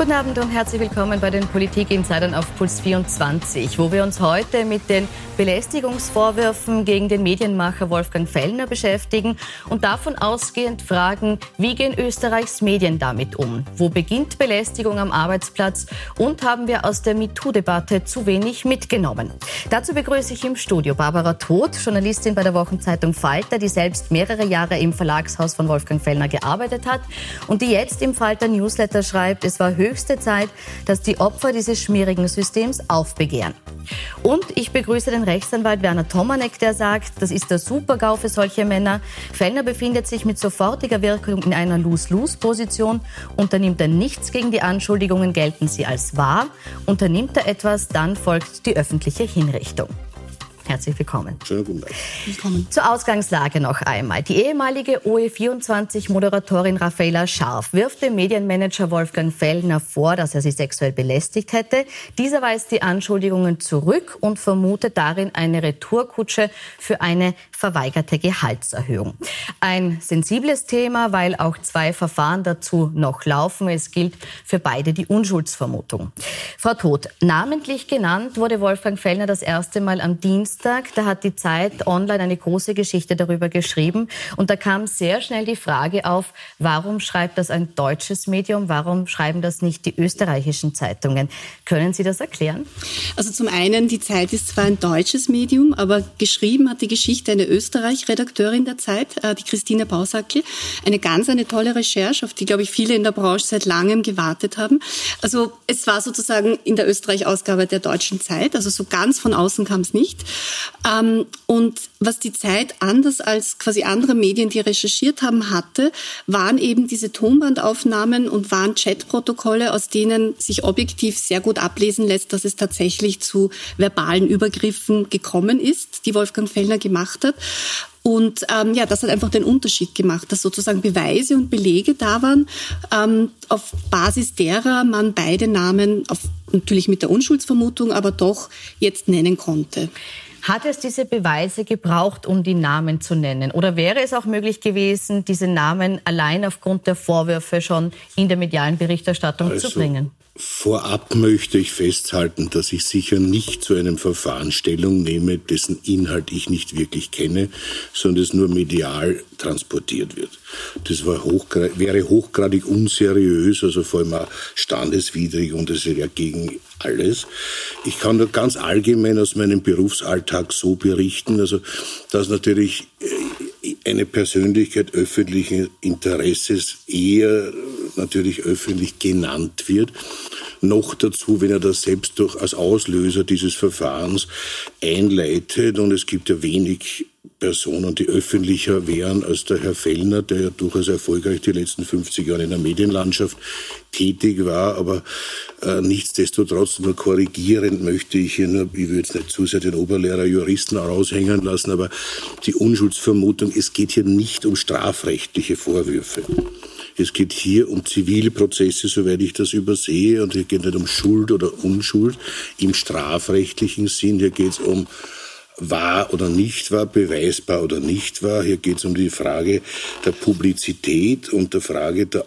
Guten Abend und herzlich willkommen bei den Politik-Insidern auf Puls 24, wo wir uns heute mit den Belästigungsvorwürfen gegen den Medienmacher Wolfgang Fellner beschäftigen und davon ausgehend fragen, wie gehen Österreichs Medien damit um? Wo beginnt Belästigung am Arbeitsplatz? Und haben wir aus der MeToo-Debatte zu wenig mitgenommen? Dazu begrüße ich im Studio Barbara Todt, Journalistin bei der Wochenzeitung Falter, die selbst mehrere Jahre im Verlagshaus von Wolfgang Fellner gearbeitet hat und die jetzt im Falter Newsletter schreibt, es war höchst höchste Zeit, dass die Opfer dieses schmierigen Systems aufbegehren. Und ich begrüße den Rechtsanwalt Werner Tomanek, der sagt, das ist der Super-GAU für solche Männer. Fellner befindet sich mit sofortiger Wirkung in einer Lose-Lose-Position. Unternimmt er nichts gegen die Anschuldigungen, gelten sie als wahr. Unternimmt er etwas, dann folgt die öffentliche Hinrichtung. Herzlich willkommen. Schönen guten Tag. Willkommen. Zur Ausgangslage noch einmal. Die ehemalige OE24-Moderatorin Raffaela Scharf wirft dem Medienmanager Wolfgang Fellner vor, dass er sie sexuell belästigt hätte. Dieser weist die Anschuldigungen zurück und vermutet darin eine Retourkutsche für eine verweigerte Gehaltserhöhung. Ein sensibles Thema, weil auch zwei Verfahren dazu noch laufen. Es gilt für beide die Unschuldsvermutung. Frau Todt, namentlich genannt wurde Wolfgang Fellner das erste Mal am Dienst Dienstag, da hat die Zeit online eine große Geschichte darüber geschrieben. Und da kam sehr schnell die Frage auf, warum schreibt das ein deutsches Medium? Warum schreiben das nicht die österreichischen Zeitungen? Können Sie das erklären? Also zum einen, die Zeit ist zwar ein deutsches Medium, aber geschrieben hat die Geschichte eine Österreich-Redakteurin der Zeit, äh, die Christine Bausackel. Eine ganz eine tolle Recherche, auf die, glaube ich, viele in der Branche seit langem gewartet haben. Also es war sozusagen in der Österreich-Ausgabe der deutschen Zeit, also so ganz von außen kam es nicht. Ähm, und was die Zeit anders als quasi andere Medien, die recherchiert haben, hatte, waren eben diese Tonbandaufnahmen und waren Chatprotokolle, aus denen sich objektiv sehr gut ablesen lässt, dass es tatsächlich zu verbalen Übergriffen gekommen ist, die Wolfgang Fellner gemacht hat. Und ähm, ja, das hat einfach den Unterschied gemacht, dass sozusagen Beweise und Belege da waren, ähm, auf Basis derer man beide Namen, auf, natürlich mit der Unschuldsvermutung, aber doch jetzt nennen konnte. Hat es diese Beweise gebraucht, um die Namen zu nennen? Oder wäre es auch möglich gewesen, diese Namen allein aufgrund der Vorwürfe schon in der medialen Berichterstattung also, zu bringen? Vorab möchte ich festhalten, dass ich sicher nicht zu einem Verfahren Stellung nehme, dessen Inhalt ich nicht wirklich kenne, sondern es nur medial transportiert wird. Das hochgrad, wäre hochgradig unseriös, also vor allem auch standeswidrig und es wäre gegen alles. Ich kann nur ganz allgemein aus meinem Berufsalltag so berichten, also dass natürlich äh, eine Persönlichkeit öffentlichen Interesses eher natürlich öffentlich genannt wird. Noch dazu, wenn er das selbst durch als Auslöser dieses Verfahrens einleitet. Und es gibt ja wenig Personen, die öffentlicher wären als der Herr Fellner, der ja durchaus erfolgreich die letzten 50 Jahre in der Medienlandschaft tätig war. Aber äh, nichtsdestotrotz nur korrigierend möchte ich hier nur, ich will jetzt nicht zu sehr den Oberlehrer Juristen raushängen lassen, aber die Unschuldsvermutung, es geht hier nicht um strafrechtliche Vorwürfe. Es geht hier um Zivilprozesse, soweit ich das übersehe, und hier geht nicht um Schuld oder Unschuld im strafrechtlichen Sinn. Hier geht es um wahr oder nicht wahr, beweisbar oder nicht wahr. Hier geht es um die Frage der Publizität und der Frage der,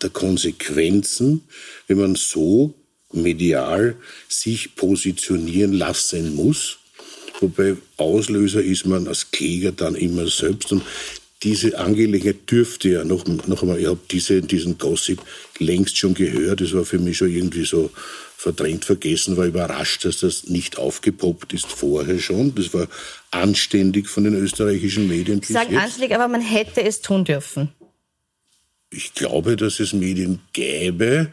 der Konsequenzen, wenn man so medial sich positionieren lassen muss. Wobei Auslöser ist man als Kläger dann immer selbst. Und diese Angelegenheit dürfte ja noch, noch einmal, ich habe diese, diesen Gossip längst schon gehört. Es war für mich schon irgendwie so verdrängt, vergessen, war überrascht, dass das nicht aufgepoppt ist vorher schon. Das war anständig von den österreichischen Medien. Sie sagen anständig, aber man hätte es tun dürfen. Ich glaube, dass es Medien gäbe,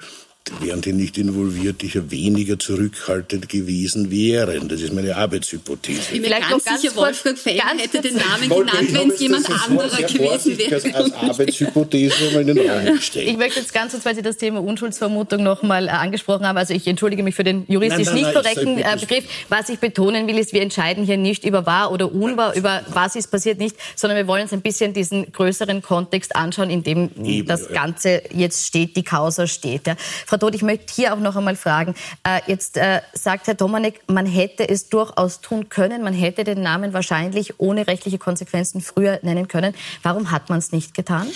wären die nicht involviert, die ja weniger zurückhaltend gewesen wären. Das ist meine Arbeitshypothese. Ich bin mir ganz sicher, Wolfgang Fellner hätte den Namen genannt, wenn es jemand anderer gewesen wäre. Als Arbeitshypothese mal in den Raum gestellt. Ich möchte jetzt ganz kurz, weil Sie das Thema Unschuldsvermutung noch mal äh, angesprochen haben, also ich entschuldige mich für den juristisch nein, nein, nicht korrekten äh, Begriff. Was ich betonen will, ist, wir entscheiden hier nicht über wahr oder unwahr, über was ist passiert nicht, sondern wir wollen uns ein bisschen diesen größeren Kontext anschauen, in dem Eben, das Ganze jetzt steht, die Causa steht. Ja. Frau Todt, ich möchte hier auch noch einmal fragen. Äh, jetzt äh, sagt Herr Domanek, man hätte es durchaus tun können. Man hätte den Namen wahrscheinlich ohne rechtliche Konsequenzen früher nennen können. Warum hat man es nicht getan?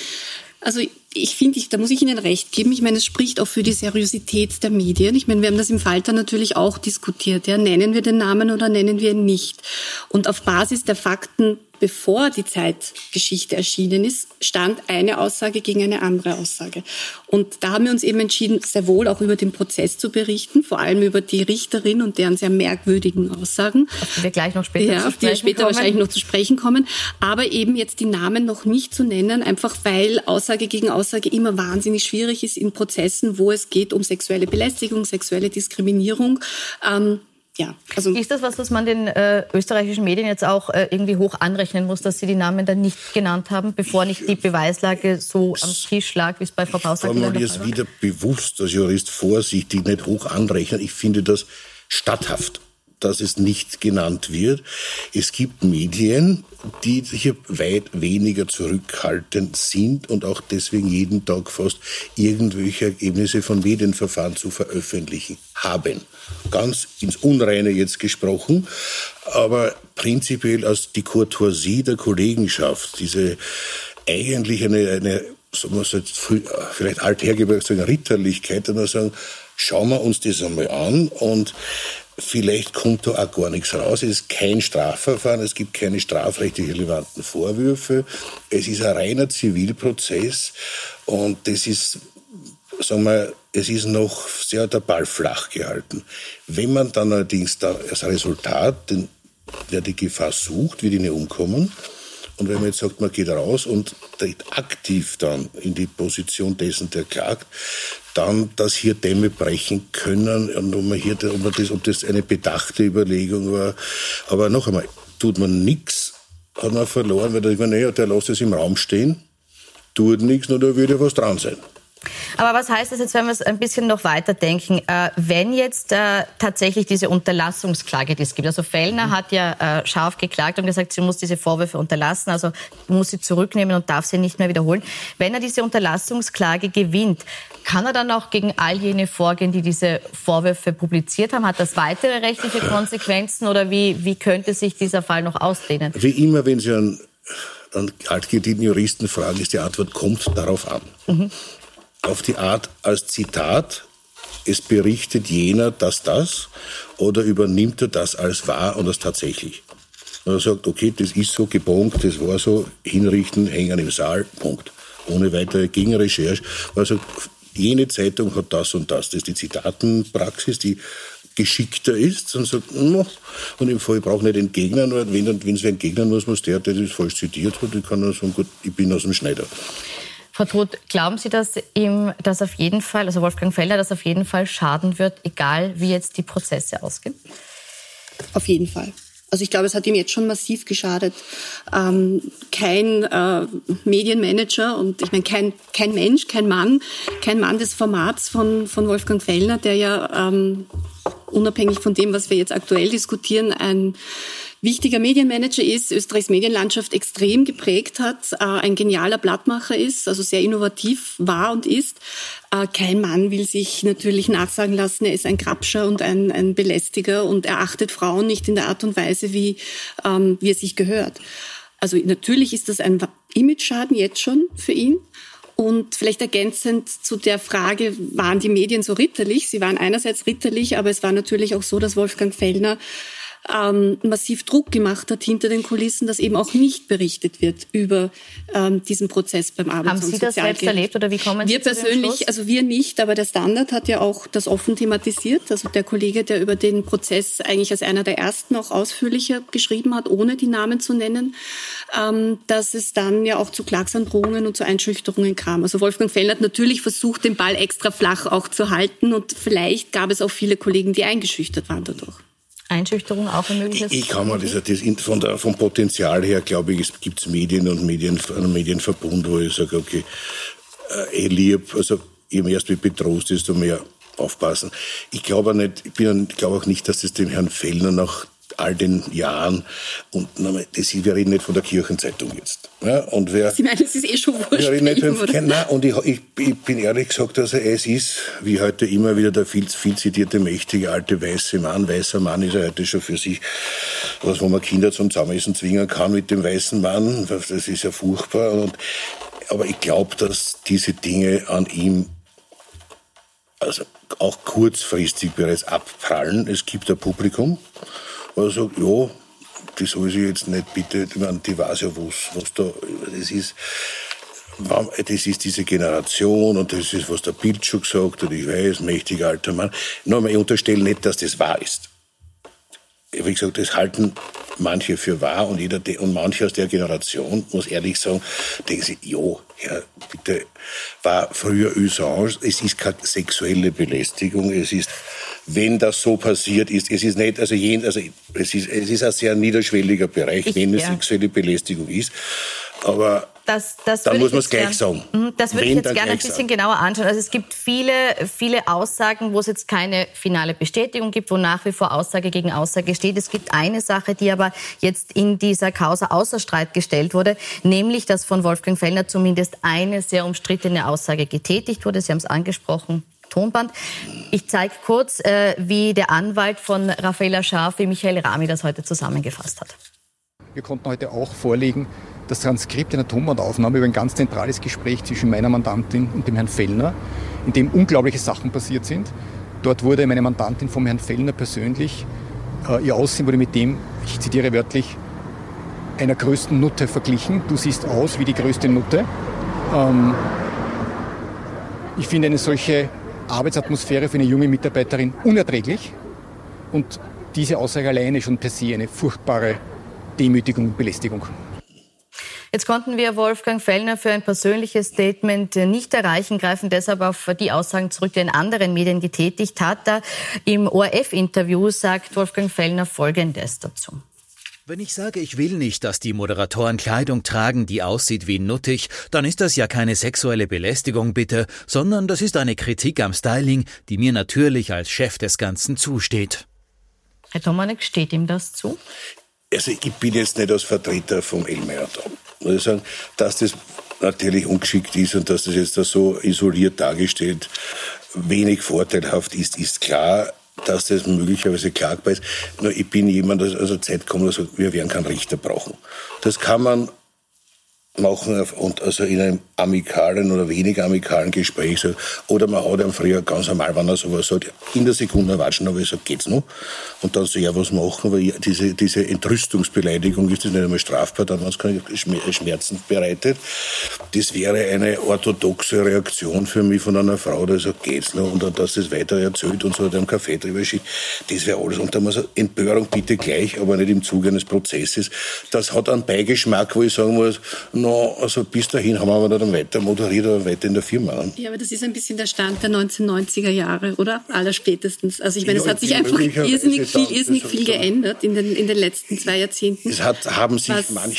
Also ich finde, da muss ich Ihnen recht geben. Ich meine, es spricht auch für die Seriosität der Medien. Ich meine, wir haben das im Falter natürlich auch diskutiert. Ja, nennen wir den Namen oder nennen wir ihn nicht? Und auf Basis der Fakten bevor die Zeitgeschichte erschienen ist, stand eine Aussage gegen eine andere Aussage. Und da haben wir uns eben entschieden, sehr wohl auch über den Prozess zu berichten, vor allem über die Richterin und deren sehr merkwürdigen Aussagen. Auf die wir gleich noch später ja, auf die wir später kommen. wahrscheinlich noch zu sprechen kommen. Aber eben jetzt die Namen noch nicht zu nennen, einfach weil Aussage gegen Aussage immer wahnsinnig schwierig ist in Prozessen, wo es geht um sexuelle Belästigung, sexuelle Diskriminierung. Ähm, ja, also ist das was, was man den äh, österreichischen Medien jetzt auch äh, irgendwie hoch anrechnen muss, dass sie die Namen dann nicht genannt haben, bevor nicht die Beweislage so am Tisch lag, wie es bei Frau Pausak war? Ich jetzt wieder bewusst als Jurist vorsichtig, nicht hoch anrechnen. Ich finde das statthaft dass es nicht genannt wird. Es gibt Medien, die hier weit weniger zurückhaltend sind und auch deswegen jeden Tag fast irgendwelche Ergebnisse von Medienverfahren zu veröffentlichen haben. Ganz ins Unreine jetzt gesprochen, aber prinzipiell aus die Courtoisie der Kollegenschaft, diese eigentlich eine, eine sagen wir so, vielleicht althergebracht sagen, Ritterlichkeit, dann sagen, schauen wir uns das einmal an und Vielleicht kommt da auch gar nichts raus. Es ist kein Strafverfahren, es gibt keine strafrechtlich relevanten Vorwürfe. Es ist ein reiner Zivilprozess und das ist, sagen wir, es ist noch sehr der Ball flach gehalten. Wenn man dann allerdings da als Resultat, den, der die Gefahr sucht, wird ihn umkommen, und wenn man jetzt sagt, man geht raus und tritt aktiv dann in die Position dessen, der klagt, dann, dass hier Dämme brechen können und ob, man hier, ob, man das, ob das eine bedachte Überlegung war. Aber noch einmal, tut man nichts, hat man verloren, weil ich meine, naja, der lässt es im Raum stehen, tut nichts, nur da würde was dran sein. Aber was heißt das jetzt, wenn wir es ein bisschen noch weiter denken? Äh, wenn jetzt äh, tatsächlich diese Unterlassungsklage, die es gibt, also Fellner mhm. hat ja äh, scharf geklagt und gesagt, sie muss diese Vorwürfe unterlassen, also muss sie zurücknehmen und darf sie nicht mehr wiederholen. Wenn er diese Unterlassungsklage gewinnt, kann er dann auch gegen all jene vorgehen, die diese Vorwürfe publiziert haben? Hat das weitere rechtliche Konsequenzen oder wie, wie könnte sich dieser Fall noch ausdehnen? Wie immer, wenn Sie einen, einen altgedienten Juristen fragen, ist die Antwort, kommt darauf an. Mhm auf die Art als Zitat, es berichtet jener das, das, oder übernimmt er das als wahr und als tatsächlich. Und er sagt, okay, das ist so gebongt, das war so, hinrichten, hängen im Saal, Punkt. Ohne weitere Gegenrecherche. Er sagt, jene Zeitung hat das und das. Das ist die Zitatenpraxis, die geschickter ist und sagt, no. und im Fall, ich brauche nicht entgegnen, wenn, wenn es entgegnen muss, muss der, der das falsch zitiert hat, ich kann nur sagen, gut, ich bin aus dem Schneider. Frau Todt, glauben Sie, dass ihm das auf jeden Fall, also Wolfgang Feller, das auf jeden Fall schaden wird, egal wie jetzt die Prozesse ausgehen? Auf jeden Fall. Also ich glaube, es hat ihm jetzt schon massiv geschadet. Ähm, kein äh, Medienmanager und ich meine kein, kein Mensch, kein Mann, kein Mann des Formats von, von Wolfgang Fellner, der ja ähm, unabhängig von dem, was wir jetzt aktuell diskutieren, ein wichtiger Medienmanager ist, Österreichs Medienlandschaft extrem geprägt hat, äh, ein genialer Blattmacher ist, also sehr innovativ war und ist. Äh, kein Mann will sich natürlich nachsagen lassen, er ist ein Grabscher und ein, ein Belästiger und er achtet Frauen nicht in der Art und Weise, wie, ähm, wie es sich gehört. Also natürlich ist das ein Image-Schaden jetzt schon für ihn. Und vielleicht ergänzend zu der Frage, waren die Medien so ritterlich? Sie waren einerseits ritterlich, aber es war natürlich auch so, dass Wolfgang Fellner ähm, massiv Druck gemacht hat hinter den Kulissen, dass eben auch nicht berichtet wird über ähm, diesen Prozess beim Arbeits- Haben Sie das selbst erlebt oder wie kommen Sie Wir persönlich, also wir nicht, aber der Standard hat ja auch das offen thematisiert. Also der Kollege, der über den Prozess eigentlich als einer der ersten auch ausführlicher geschrieben hat, ohne die Namen zu nennen, ähm, dass es dann ja auch zu Klagsandrohungen und zu Einschüchterungen kam. Also Wolfgang Fellner hat natürlich versucht, den Ball extra flach auch zu halten und vielleicht gab es auch viele Kollegen, die eingeschüchtert waren dadurch. Einschüchterung auch ein mögliches? Ich kann mir das, das von der, vom Potenzial her, glaube ich, es gibt Medien und Medien, einen Medienverbund, wo ich sage, okay, äh, eh lieb, also je mehr es mich betrost, desto mehr aufpassen. Ich glaube nicht, ich bin, glaube auch nicht, dass das dem Herrn Fellner nach all den Jahren. Und das wäre nicht von der Kirchenzeitung jetzt. Ja, und wer, Sie meinen, es ist eh schon wurscht. Nicht, nein, und ich, ich, ich, bin ehrlich gesagt, also es ist, wie heute immer wieder der viel, viel zitierte, mächtige, alte, weiße Mann. Weißer Mann ist ja heute schon für sich was, wo man Kinder zum Zusammenessen zwingen kann mit dem weißen Mann. Das ist ja furchtbar. Und aber ich glaube, dass diese Dinge an ihm also auch kurzfristig bereits abprallen. Es gibt ein Publikum, was sagt, ja, die soll sich jetzt nicht bitte, ich meine, die weiß ja, was, was da, das ist, das ist diese Generation und das ist, was der Bild schon gesagt hat, ich weiß, mächtiger alter Mann. Nochmal, ich unterstelle nicht, dass das wahr ist. Wie gesagt, das halten manche für wahr und, jeder, und manche aus der Generation, muss ehrlich sagen, denken sie, jo, ja, bitte, war früher Usage, es ist keine sexuelle Belästigung, es ist, wenn das so passiert ist, es ist nicht, also, jen, also es, ist, es ist ein sehr niederschwelliger Bereich, ich, wenn es ja. sexuelle Belästigung ist, aber das, das dann muss man es gleich sagen. Mhm, das würde ich jetzt gerne ein bisschen sagen. genauer anschauen. Also es gibt viele, viele Aussagen, wo es jetzt keine finale Bestätigung gibt, wo nach wie vor Aussage gegen Aussage steht. Es gibt eine Sache, die aber jetzt in dieser Causa außer Streit gestellt wurde, nämlich, dass von Wolfgang Fellner zumindest eine sehr umstrittene Aussage getätigt wurde. Sie haben es angesprochen. Tonband. Ich zeige kurz, äh, wie der Anwalt von Raffaella Scharf, wie Michael Rami, das heute zusammengefasst hat. Wir konnten heute auch vorlegen, das Transkript einer Tonbandaufnahme über ein ganz zentrales Gespräch zwischen meiner Mandantin und dem Herrn Fellner, in dem unglaubliche Sachen passiert sind. Dort wurde meine Mandantin vom Herrn Fellner persönlich, äh, ihr Aussehen wurde mit dem, ich zitiere wörtlich, einer größten Nutte verglichen. Du siehst aus wie die größte Nutte. Ähm, ich finde eine solche Arbeitsatmosphäre für eine junge Mitarbeiterin unerträglich und diese Aussage alleine schon per se eine furchtbare Demütigung und Belästigung. Jetzt konnten wir Wolfgang Fellner für ein persönliches Statement nicht erreichen, greifen deshalb auf die Aussagen zurück, die er in anderen Medien getätigt hat. Da Im ORF-Interview sagt Wolfgang Fellner Folgendes dazu. Wenn ich sage, ich will nicht, dass die Moderatoren Kleidung tragen, die aussieht wie nuttig, dann ist das ja keine sexuelle Belästigung bitte, sondern das ist eine Kritik am Styling, die mir natürlich als Chef des Ganzen zusteht. Herr Tomanek, steht ihm das zu? Also ich bin jetzt nicht als Vertreter vom Elmeier da muss ich sagen, dass das natürlich ungeschickt ist und dass das jetzt da so isoliert dargestellt wenig vorteilhaft ist, ist klar dass das möglicherweise klagbar ist. Nur ich bin jemand, der also Zeit kommt, der sagt, wir werden keinen Richter brauchen. Das kann man machen und also in einem amikalen oder weniger amikalen Gespräch sagt, oder man hat einem früher ganz normal, wenn er sowas sagt, in der Sekunde watschen, aber ich sage, geht's noch? Und dann so, ja, was machen wir? Diese, diese Entrüstungsbeleidigung ist das nicht einmal strafbar, dann wenn es keine Schmerzen bereitet. Das wäre eine orthodoxe Reaktion für mich von einer Frau, die sagt, geht's noch? Und dann, dass das weiter erzählt und so einem Kaffee drüber schickt. Das wäre alles. Und da muss Empörung bitte gleich, aber nicht im Zuge eines Prozesses. Das hat einen Beigeschmack, wo ich sagen muss, no, also bis dahin haben wir aber dann weiter moderiert oder weiter in der Firma. Ja, aber das ist ein bisschen der Stand der 1990er Jahre, oder? Aller spätestens. Also ich meine, ja, es hat sich einfach irrsinnig viel, irrsinnig viel geändert in den, in den letzten zwei Jahrzehnten. Es hat, haben sich manche